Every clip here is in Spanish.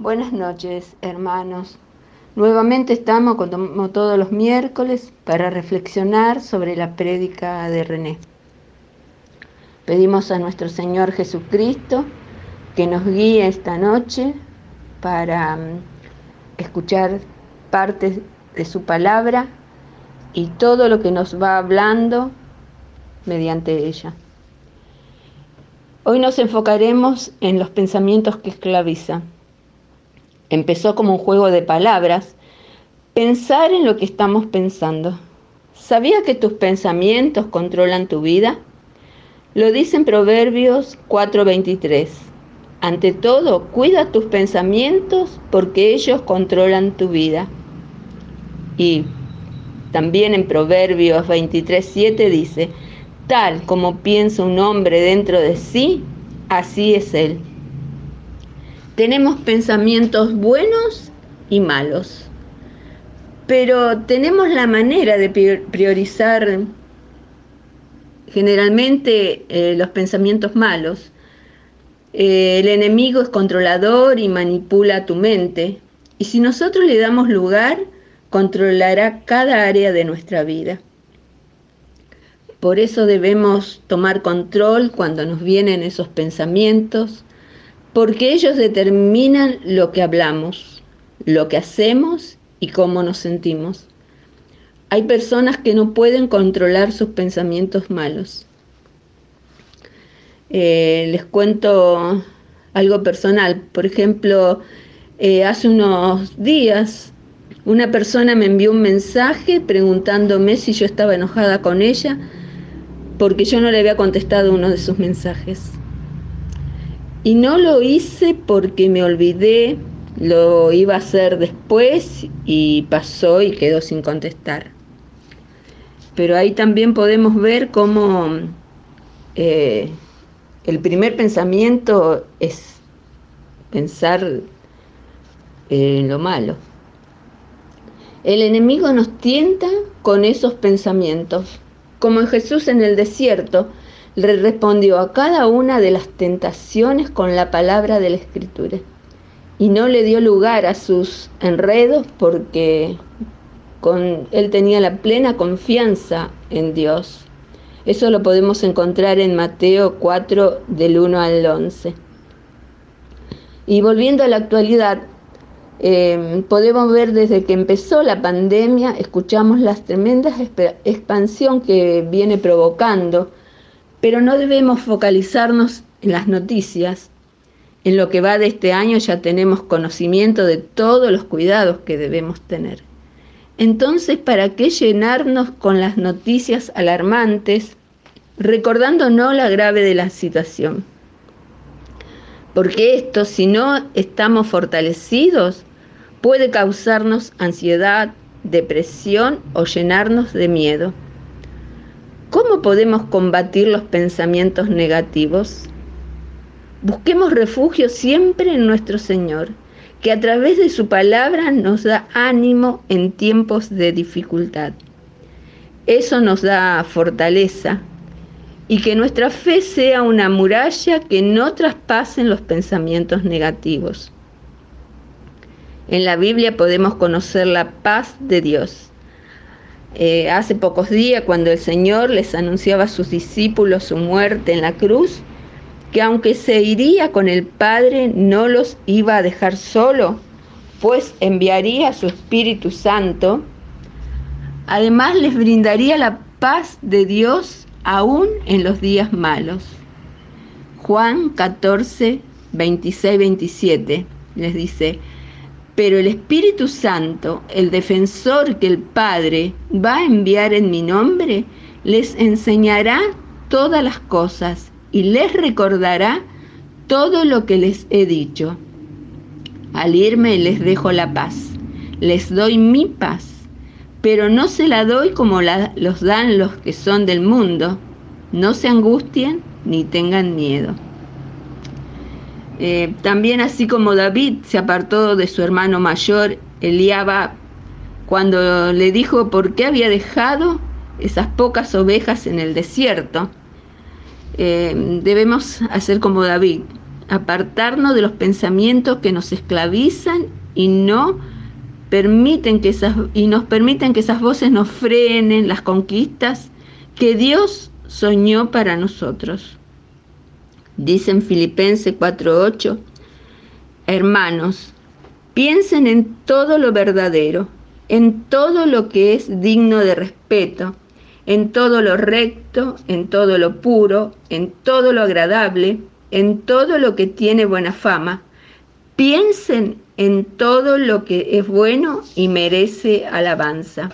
Buenas noches, hermanos. Nuevamente estamos, como todos los miércoles, para reflexionar sobre la prédica de René. Pedimos a nuestro Señor Jesucristo que nos guíe esta noche para mm, escuchar partes de su palabra y todo lo que nos va hablando mediante ella. Hoy nos enfocaremos en los pensamientos que esclavizan Empezó como un juego de palabras. Pensar en lo que estamos pensando. ¿Sabías que tus pensamientos controlan tu vida? Lo dice en Proverbios 4:23. Ante todo, cuida tus pensamientos porque ellos controlan tu vida. Y también en Proverbios 23:7 dice, tal como piensa un hombre dentro de sí, así es él. Tenemos pensamientos buenos y malos, pero tenemos la manera de priorizar generalmente eh, los pensamientos malos. Eh, el enemigo es controlador y manipula tu mente, y si nosotros le damos lugar, controlará cada área de nuestra vida. Por eso debemos tomar control cuando nos vienen esos pensamientos, porque ellos determinan lo que hablamos, lo que hacemos y cómo nos sentimos. Hay personas que no pueden controlar sus pensamientos malos. Eh, les cuento algo personal. Por ejemplo, eh, hace unos días una persona me envió un mensaje preguntándome si yo estaba enojada con ella porque yo no le había contestado uno de sus mensajes. Y no lo hice porque me olvidé, lo iba a hacer después y pasó y quedó sin contestar. Pero ahí también podemos ver cómo eh, el primer pensamiento es pensar en lo malo. El enemigo nos tienta con esos pensamientos, como Jesús en el desierto, respondió a cada una de las tentaciones con la palabra de la Escritura y no le dio lugar a sus enredos porque con, él tenía la plena confianza en Dios. Eso lo podemos encontrar en Mateo 4 del 1 al 11. Y volviendo a la actualidad, eh, podemos ver desde que empezó la pandemia, escuchamos la tremenda expansión que viene provocando pero no debemos focalizarnos en las noticias. En lo que va de este año ya tenemos conocimiento de todos los cuidados que debemos tener. Entonces, ¿para qué llenarnos con las noticias alarmantes, recordándonos la grave de la situación? Porque esto, si no estamos fortalecidos, puede causarnos ansiedad, depresión o llenarnos de miedo. ¿Cómo podemos combatir los pensamientos negativos? Busquemos refugio siempre en nuestro Señor, que a través de su palabra nos da ánimo en tiempos de dificultad. Eso nos da fortaleza y que nuestra fe sea una muralla que no traspasen los pensamientos negativos. En la Biblia podemos conocer la paz de Dios eh, hace pocos días cuando el Señor les anunciaba a sus discípulos su muerte en la cruz, que aunque se iría con el Padre, no los iba a dejar solo, pues enviaría su Espíritu Santo. Además les brindaría la paz de Dios aún en los días malos. Juan 14, 26, 27 les dice, pero el Espíritu Santo, el defensor que el Padre va a enviar en mi nombre, les enseñará todas las cosas y les recordará todo lo que les he dicho. Al irme les dejo la paz, les doy mi paz, pero no se la doy como los dan los que son del mundo. No se angustien ni tengan miedo. Eh, también así como David se apartó de su hermano mayor, Eliaba, cuando le dijo por qué había dejado esas pocas ovejas en el desierto. Eh, debemos hacer como David, apartarnos de los pensamientos que nos esclavizan y no permiten que esas y nos permiten que esas voces nos frenen las conquistas que Dios soñó para nosotros. Dice en Filipenses 4:8, hermanos, piensen en todo lo verdadero, en todo lo que es digno de respeto, en todo lo recto, en todo lo puro, en todo lo agradable, en todo lo que tiene buena fama. Piensen en todo lo que es bueno y merece alabanza.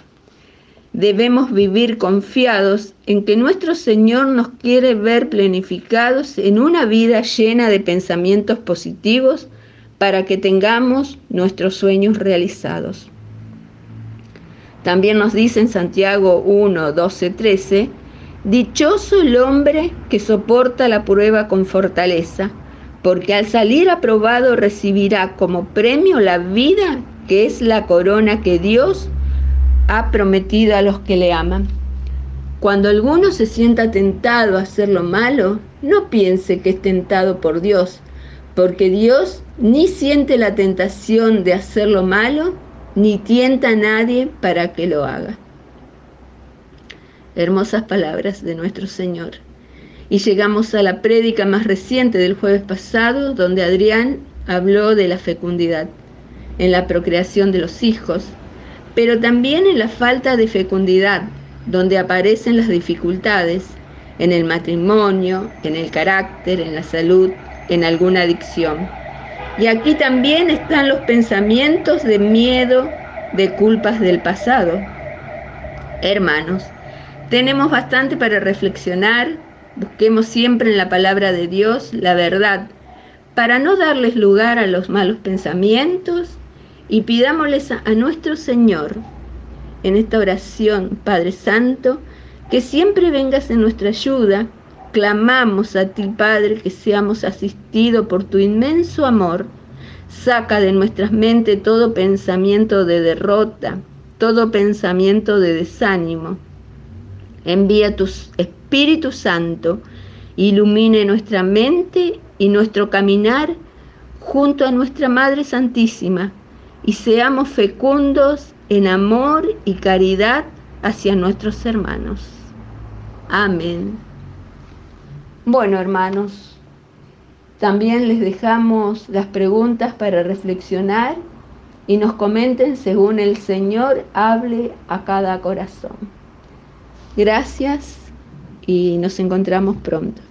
Debemos vivir confiados en que nuestro Señor nos quiere ver planificados en una vida llena de pensamientos positivos para que tengamos nuestros sueños realizados. También nos dice en Santiago 1, 12, 13, Dichoso el hombre que soporta la prueba con fortaleza, porque al salir aprobado recibirá como premio la vida que es la corona que Dios ha prometido a los que le aman. Cuando alguno se sienta tentado a hacer lo malo, no piense que es tentado por Dios, porque Dios ni siente la tentación de hacer lo malo, ni tienta a nadie para que lo haga. Hermosas palabras de nuestro Señor. Y llegamos a la prédica más reciente del jueves pasado, donde Adrián habló de la fecundidad, en la procreación de los hijos, pero también en la falta de fecundidad, donde aparecen las dificultades, en el matrimonio, en el carácter, en la salud, en alguna adicción. Y aquí también están los pensamientos de miedo, de culpas del pasado. Hermanos, tenemos bastante para reflexionar, busquemos siempre en la palabra de Dios la verdad, para no darles lugar a los malos pensamientos y pidámosles a, nuestro Señor en esta oración, Padre Santo, que siempre vengas en nuestra ayuda. Clamamos a ti, Padre, que seamos asistidos por tu inmenso amor. Saca de nuestras mentes todo pensamiento de derrota, todo pensamiento de desánimo Envía tu Espíritu Santo, ilumine nuestra mente y nuestro caminar junto a nuestra Madre Santísima y seamos fecundos en amor y caridad hacia nuestros hermanos. Amén. Bueno, hermanos, también les dejamos las preguntas para reflexionar y nos comenten según el Señor hable a cada corazón. Gracias y nos encontramos pronto.